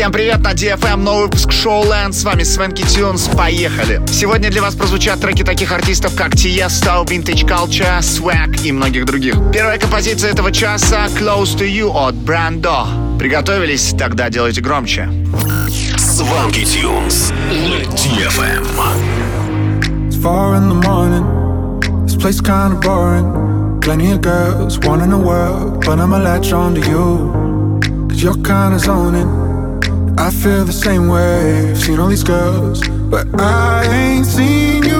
Всем привет на DFM, новый выпуск Showland, с вами Свенки Тюнс, поехали! Сегодня для вас прозвучат треки таких артистов, как Tiesto, Vintage Culture, Swag и многих других. Первая композиция этого часа Close to You от Brando. Приготовились? Тогда делайте громче. Сванки Тюнс на DFM. It's four in the morning. This place kinda boring. Plenty of girls, one in the world, but I'ma latch on to you. Cause you're kinda zoning. I feel the same way. I've seen all these girls, but I ain't seen you.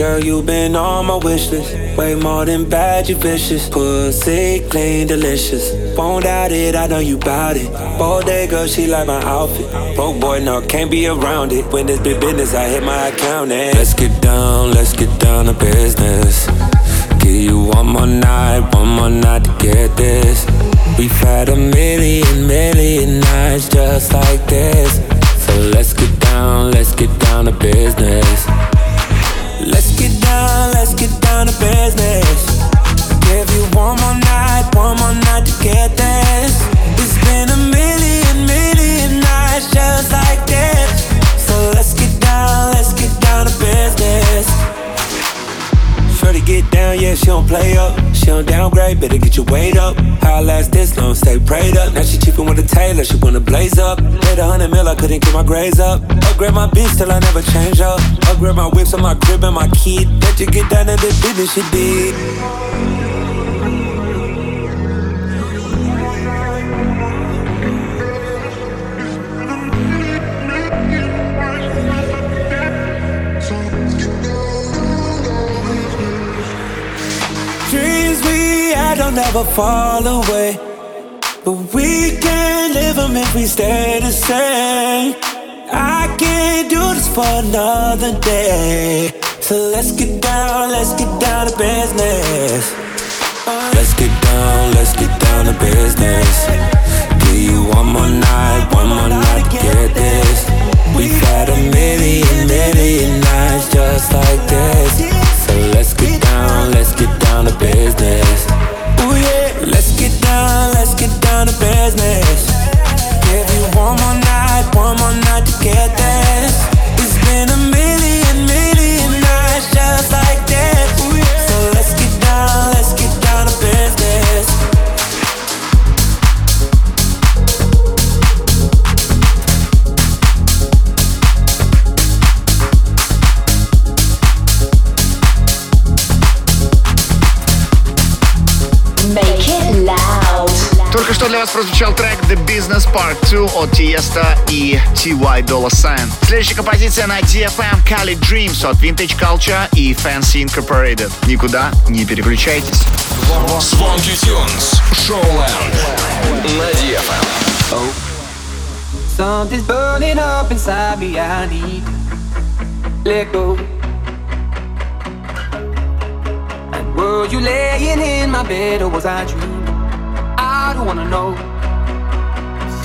Girl, you been on my wish list. Way more than bad, you vicious. Pussy clean, delicious. Won't doubt it, I know you bout it. Bold day girl, she like my outfit. Broke boy, no, can't be around it. When it's big business, I hit my account and let's get down, let's get down to business. Give you one more night, one more night to get this. We've had a million, million nights just like this. So let's get down, let's get down to business let's get down to business. Give you one more night, one more night to get this. It's been a million, million nights just like this. So let's get down, let's get down to business. Get down, yeah, she don't play up. Don't downgrade, better get your weight up. How I last this long, stay prayed up. Now she cheapin' with a tailor, she wanna blaze up. Paid a hundred mil, I couldn't get my grades up. Upgrade my bitch till I never change up. Upgrade my whips on my crib and my kid. Let you get down to the business she did. Don't ever fall away. But we can't live them if we stay the same. I can't do this for another day. So let's get down, let's get down to business. Let's get down, let's get down to business. Give you one more night, one more night to get this. We've had a million, million nights just like this. So let's get down, let's get down to business. Ooh yeah, let's get down, let's get down to business. Give you one more night, one more night to get this. It's been a million, million nights just like this. So let's get down, let's get down to business. Для вас прозвучал трек The Business Part 2 от Tiesto и T.Y. Dolla Sign. Следующая композиция на DFM Cali Dreams от Vintage Culture и Fancy Incorporated. Никуда не переключайтесь. Звонки Тюнс. Шоуленд. На DFM. Something's burning up inside me. I need let go. And were you laying in my bed or was I dreaming? I don't wanna know.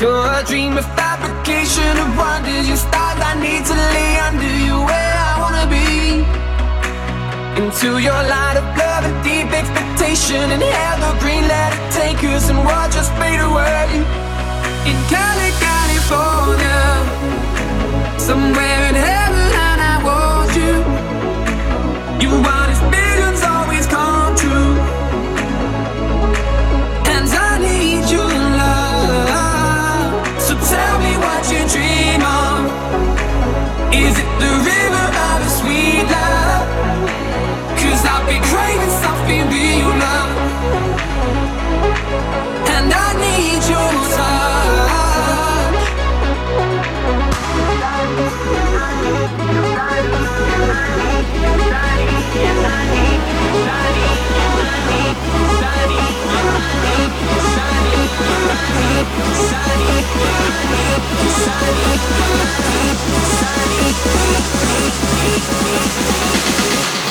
You're a dream of fabrication of wonders. You stars I need to lay under you where I wanna be. Into your light of love and deep expectation and evergreen let it take us and watch us fade away. In Cali, California, Sunny, sunny, sunny, sunny,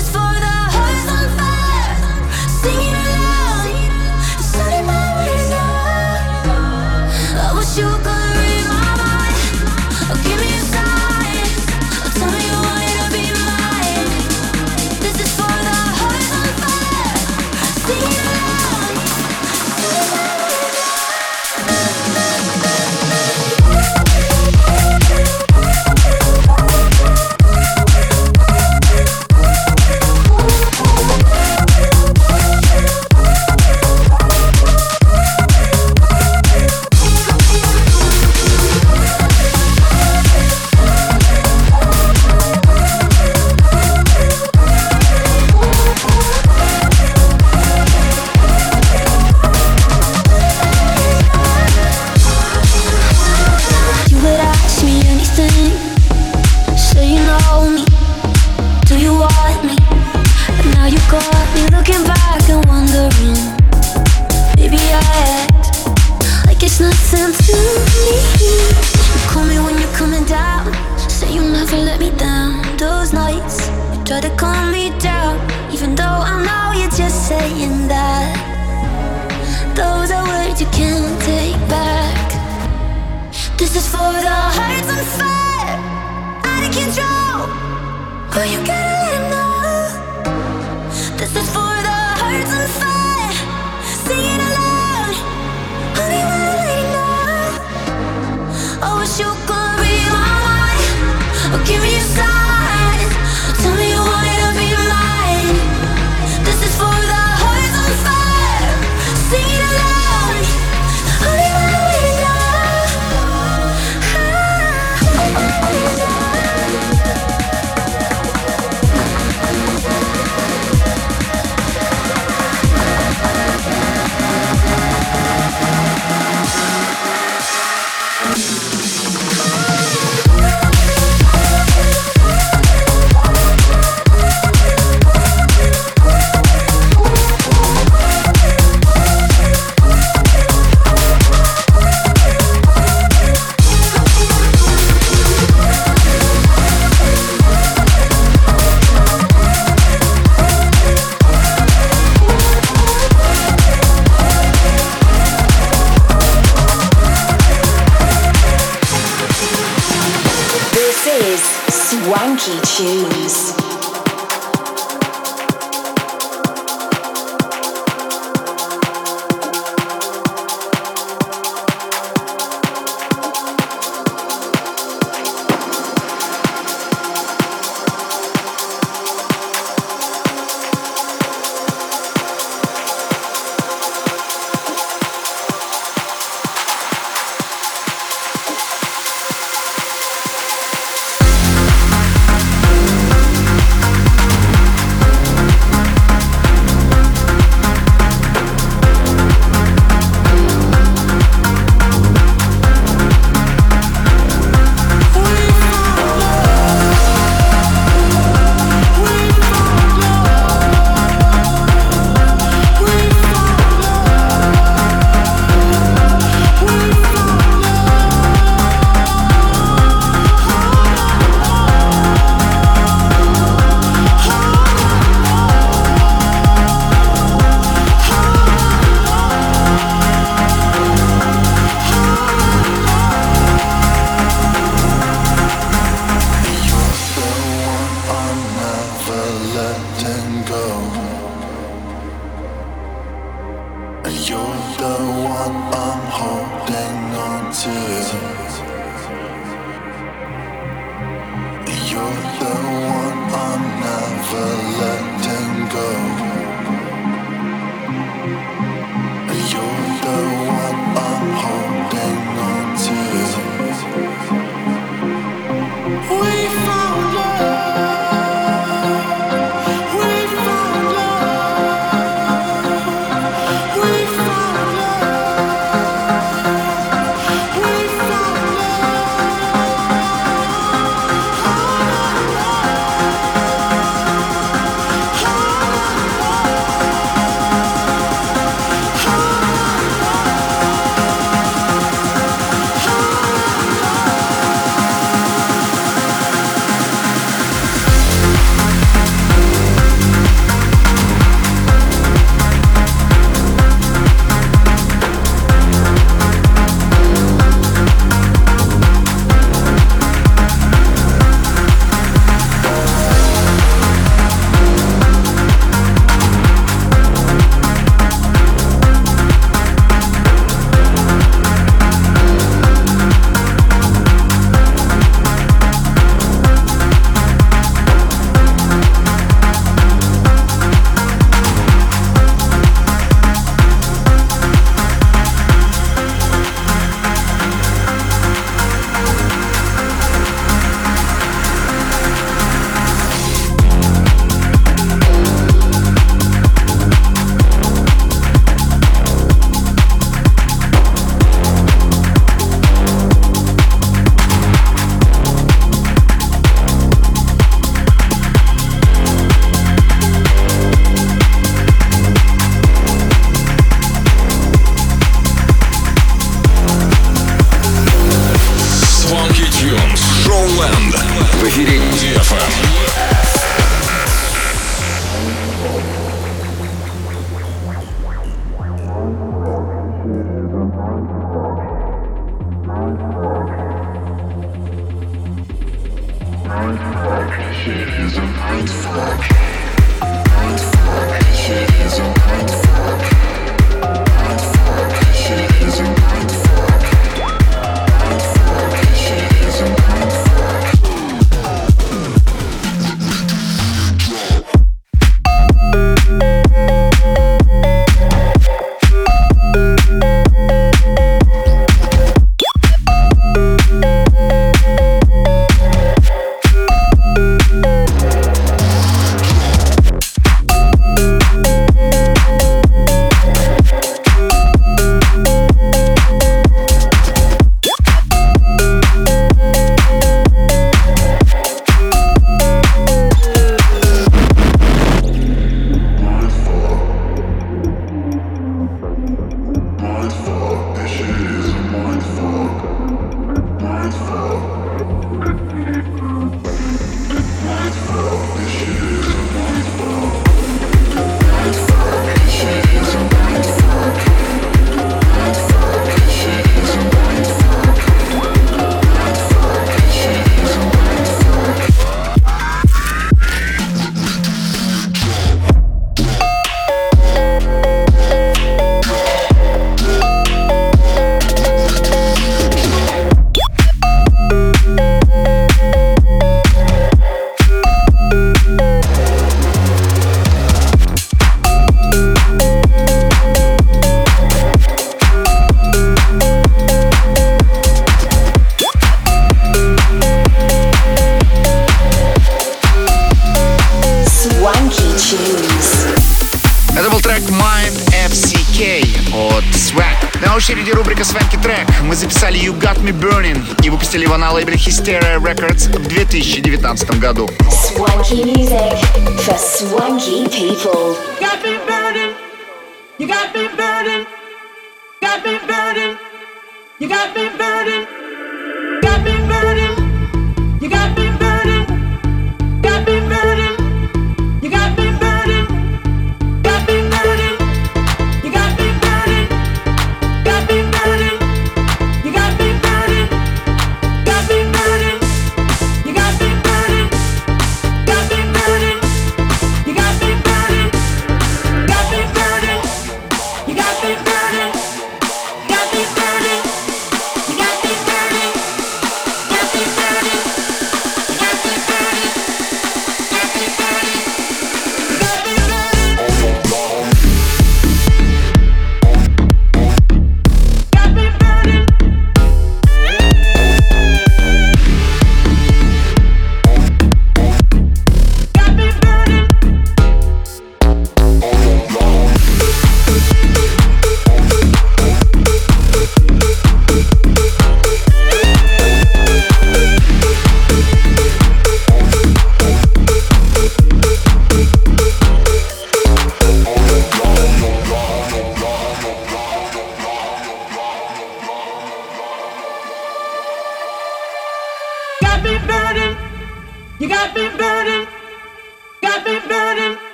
is for the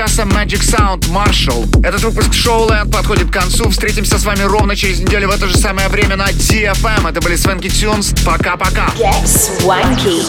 часа Magic Sound Marshall. Этот выпуск Showland подходит к концу. Встретимся с вами ровно через неделю в это же самое время на DFM. Это были Свенки Тюнс. Пока-пока. Get swanky.